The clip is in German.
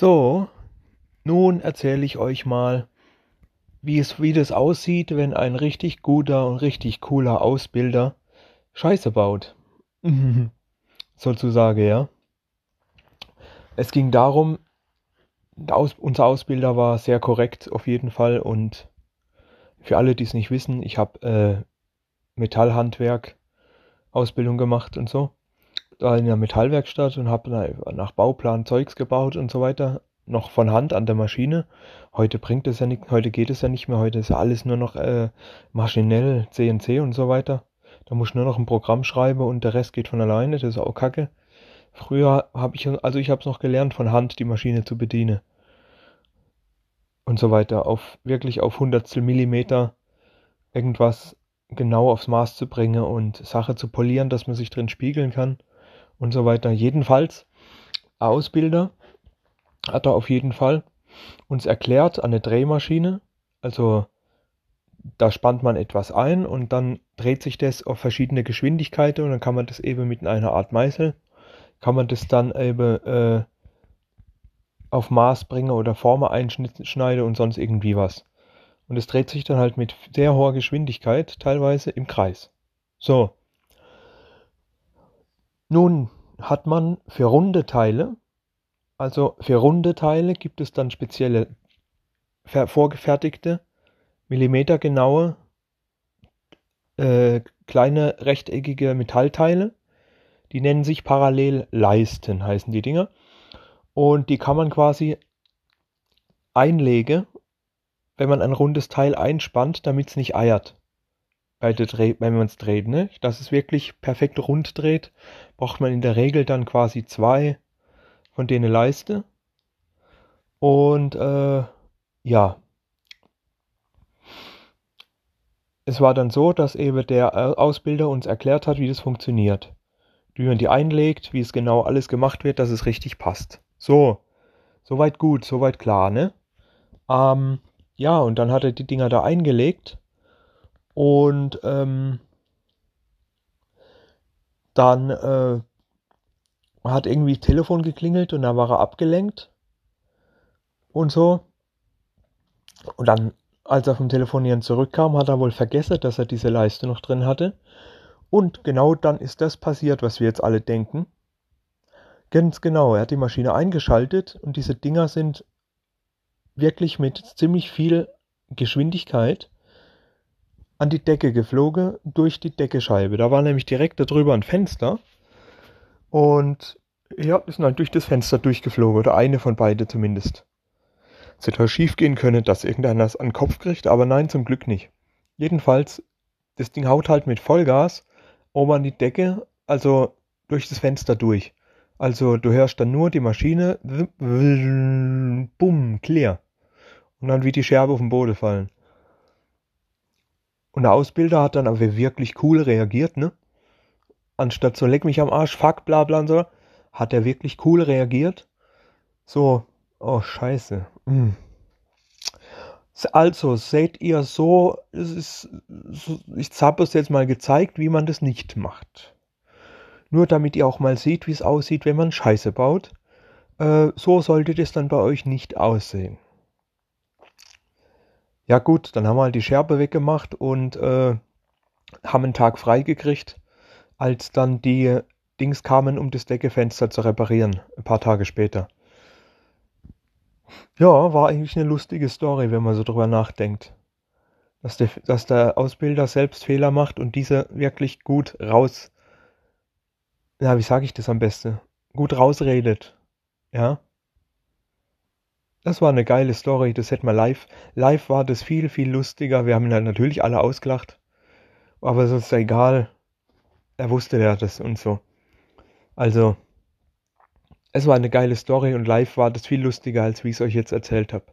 So, nun erzähle ich euch mal, wie es wie das aussieht, wenn ein richtig guter und richtig cooler Ausbilder Scheiße baut. Sozusagen, ja. Es ging darum, Aus, unser Ausbilder war sehr korrekt auf jeden Fall und für alle, die es nicht wissen, ich habe äh, Metallhandwerk Ausbildung gemacht und so da in der Metallwerkstatt und habe nach Bauplan Zeugs gebaut und so weiter. Noch von Hand an der Maschine. Heute bringt es ja nicht, heute geht es ja nicht mehr. Heute ist ja alles nur noch äh, maschinell, CNC und so weiter. Da muss ich nur noch ein Programm schreiben und der Rest geht von alleine. Das ist auch kacke. Früher habe ich, also ich habe es noch gelernt, von Hand die Maschine zu bedienen. Und so weiter. Auf wirklich auf Hundertstel Millimeter irgendwas genau aufs Maß zu bringen und Sache zu polieren, dass man sich drin spiegeln kann und so weiter. Jedenfalls, Ausbilder hat er auf jeden Fall uns erklärt der Drehmaschine. Also da spannt man etwas ein und dann dreht sich das auf verschiedene Geschwindigkeiten und dann kann man das eben mit einer Art Meißel, kann man das dann eben äh, auf Maß bringen oder Formen einschneiden und sonst irgendwie was. Und es dreht sich dann halt mit sehr hoher Geschwindigkeit teilweise im Kreis. So, nun hat man für runde Teile, also für runde Teile gibt es dann spezielle vorgefertigte, millimetergenaue, äh, kleine rechteckige Metallteile. Die nennen sich Parallelleisten, heißen die Dinger. Und die kann man quasi einlegen, wenn man ein rundes Teil einspannt, damit es nicht eiert wenn man es dreht, ne? Dass es wirklich perfekt rund dreht, braucht man in der Regel dann quasi zwei von denen Leiste. Und äh, ja. Es war dann so, dass eben der Ausbilder uns erklärt hat, wie das funktioniert. Wie man die einlegt, wie es genau alles gemacht wird, dass es richtig passt. So, soweit gut, soweit klar, ne? Ähm, ja, und dann hat er die Dinger da eingelegt und ähm, dann äh, hat irgendwie das Telefon geklingelt und da war er abgelenkt und so. Und dann, als er vom Telefonieren zurückkam, hat er wohl vergessen, dass er diese Leiste noch drin hatte. Und genau dann ist das passiert, was wir jetzt alle denken. Ganz genau, er hat die Maschine eingeschaltet und diese Dinger sind wirklich mit ziemlich viel Geschwindigkeit an die Decke geflogen, durch die Deckescheibe. Da war nämlich direkt darüber ein Fenster. Und ja, ist dann durch das Fenster durchgeflogen, oder eine von beiden zumindest. Es hätte halt schief gehen können, dass irgendeiner es an den Kopf kriegt, aber nein, zum Glück nicht. Jedenfalls, das Ding haut halt mit Vollgas oben an die Decke, also durch das Fenster durch. Also du hörst dann nur die Maschine, bumm, clear. Und dann wie die Scherbe auf den Boden fallen. Und der Ausbilder hat dann aber wirklich cool reagiert, ne? Anstatt so leck mich am Arsch, fuck, bla bla und so, hat er wirklich cool reagiert. So, oh scheiße. Hm. Also, seht ihr so, es ist, ich habe es jetzt mal gezeigt, wie man das nicht macht. Nur damit ihr auch mal seht, wie es aussieht, wenn man Scheiße baut. Äh, so sollte das dann bei euch nicht aussehen. Ja gut, dann haben wir halt die Scherbe weggemacht und äh, haben einen Tag frei gekriegt, als dann die Dings kamen, um das Deckefenster zu reparieren, ein paar Tage später. Ja, war eigentlich eine lustige Story, wenn man so drüber nachdenkt. Dass der, dass der Ausbilder selbst Fehler macht und diese wirklich gut raus, ja, wie sage ich das am besten? Gut rausredet. Ja. Das war eine geile Story, das hätten wir live. Live war das viel, viel lustiger. Wir haben ihn natürlich alle ausgelacht. Aber es ist ja egal. Er wusste ja das und so. Also, es war eine geile Story und live war das viel lustiger, als wie ich es euch jetzt erzählt habe.